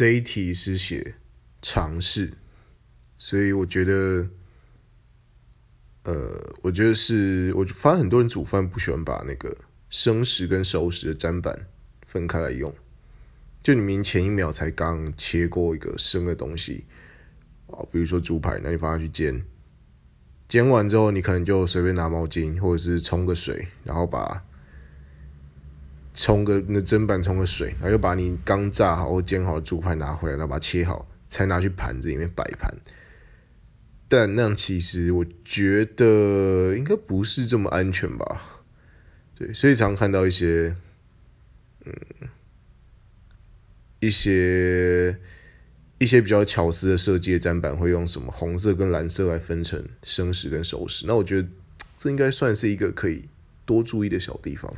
这一题是写尝试，所以我觉得，呃，我觉得是，我发现很多人煮饭不喜欢把那个生食跟熟食的砧板分开来用，就你明前一秒才刚切过一个生的东西，啊，比如说猪排，那你放下去煎，煎完之后你可能就随便拿毛巾或者是冲个水，然后把。冲个那砧板冲个水，然后又把你刚炸好或煎好的猪排拿回来，然后把它切好，才拿去盘子里面摆盘。但那样其实我觉得应该不是这么安全吧？对，所以常看到一些，嗯，一些一些比较巧思的设计的砧板会用什么红色跟蓝色来分成生食跟熟食。那我觉得这应该算是一个可以多注意的小地方。